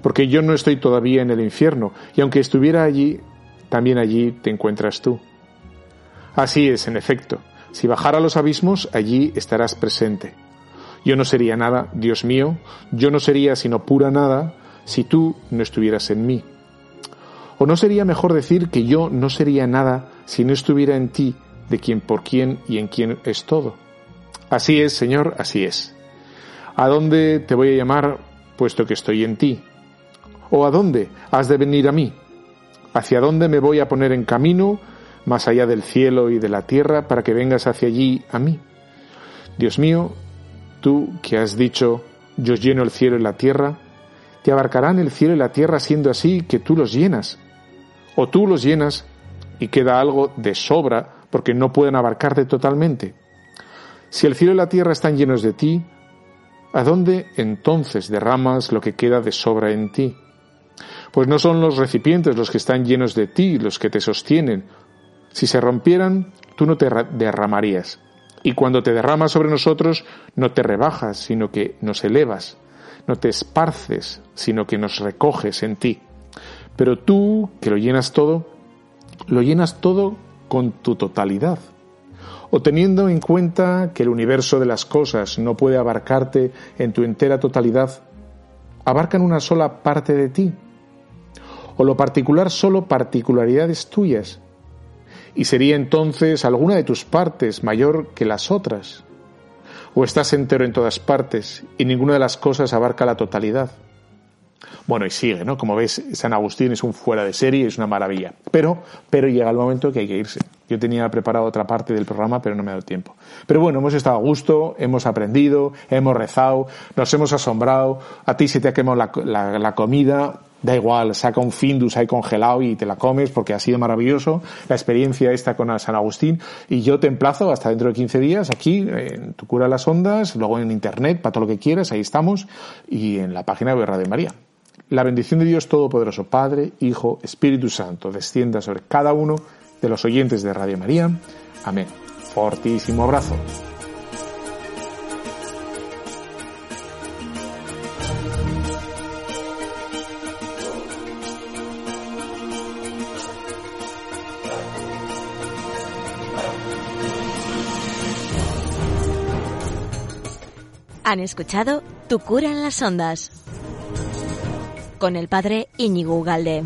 Porque yo no estoy todavía en el infierno, y aunque estuviera allí, también allí te encuentras tú. Así es, en efecto, si bajara a los abismos, allí estarás presente. Yo no sería nada, Dios mío, yo no sería sino pura nada si tú no estuvieras en mí. ¿O no sería mejor decir que yo no sería nada si no estuviera en ti, de quien por quien y en quien es todo? Así es, Señor, así es. ¿A dónde te voy a llamar puesto que estoy en ti? ¿O a dónde has de venir a mí? ¿Hacia dónde me voy a poner en camino más allá del cielo y de la tierra, para que vengas hacia allí a mí. Dios mío, tú que has dicho, yo lleno el cielo y la tierra, te abarcarán el cielo y la tierra siendo así que tú los llenas. O tú los llenas y queda algo de sobra porque no pueden abarcarte totalmente. Si el cielo y la tierra están llenos de ti, ¿a dónde entonces derramas lo que queda de sobra en ti? Pues no son los recipientes los que están llenos de ti los que te sostienen, si se rompieran, tú no te derramarías. Y cuando te derramas sobre nosotros, no te rebajas, sino que nos elevas. No te esparces, sino que nos recoges en ti. Pero tú, que lo llenas todo, lo llenas todo con tu totalidad. O teniendo en cuenta que el universo de las cosas no puede abarcarte en tu entera totalidad, abarcan una sola parte de ti. O lo particular solo particularidades tuyas y sería entonces alguna de tus partes mayor que las otras. O estás entero en todas partes y ninguna de las cosas abarca la totalidad. Bueno, y sigue, ¿no? Como ves, San Agustín es un fuera de serie, es una maravilla. Pero, pero llega el momento que hay que irse. Yo tenía preparado otra parte del programa, pero no me ha dado tiempo. Pero bueno, hemos estado a gusto, hemos aprendido, hemos rezado, nos hemos asombrado. A ti se te ha quemado la, la comida, da igual, saca un Findus ahí congelado y te la comes porque ha sido maravilloso la experiencia esta con San Agustín y yo te emplazo hasta dentro de 15 días aquí en Tu Cura las Ondas, luego en Internet para todo lo que quieras, ahí estamos y en la página de Radio María. La bendición de Dios Todopoderoso, Padre, Hijo, Espíritu Santo, descienda sobre cada uno de los oyentes de Radio María. Amén. Fortísimo abrazo. Han escuchado Tu cura en las ondas con el padre Íñigo Ugalde.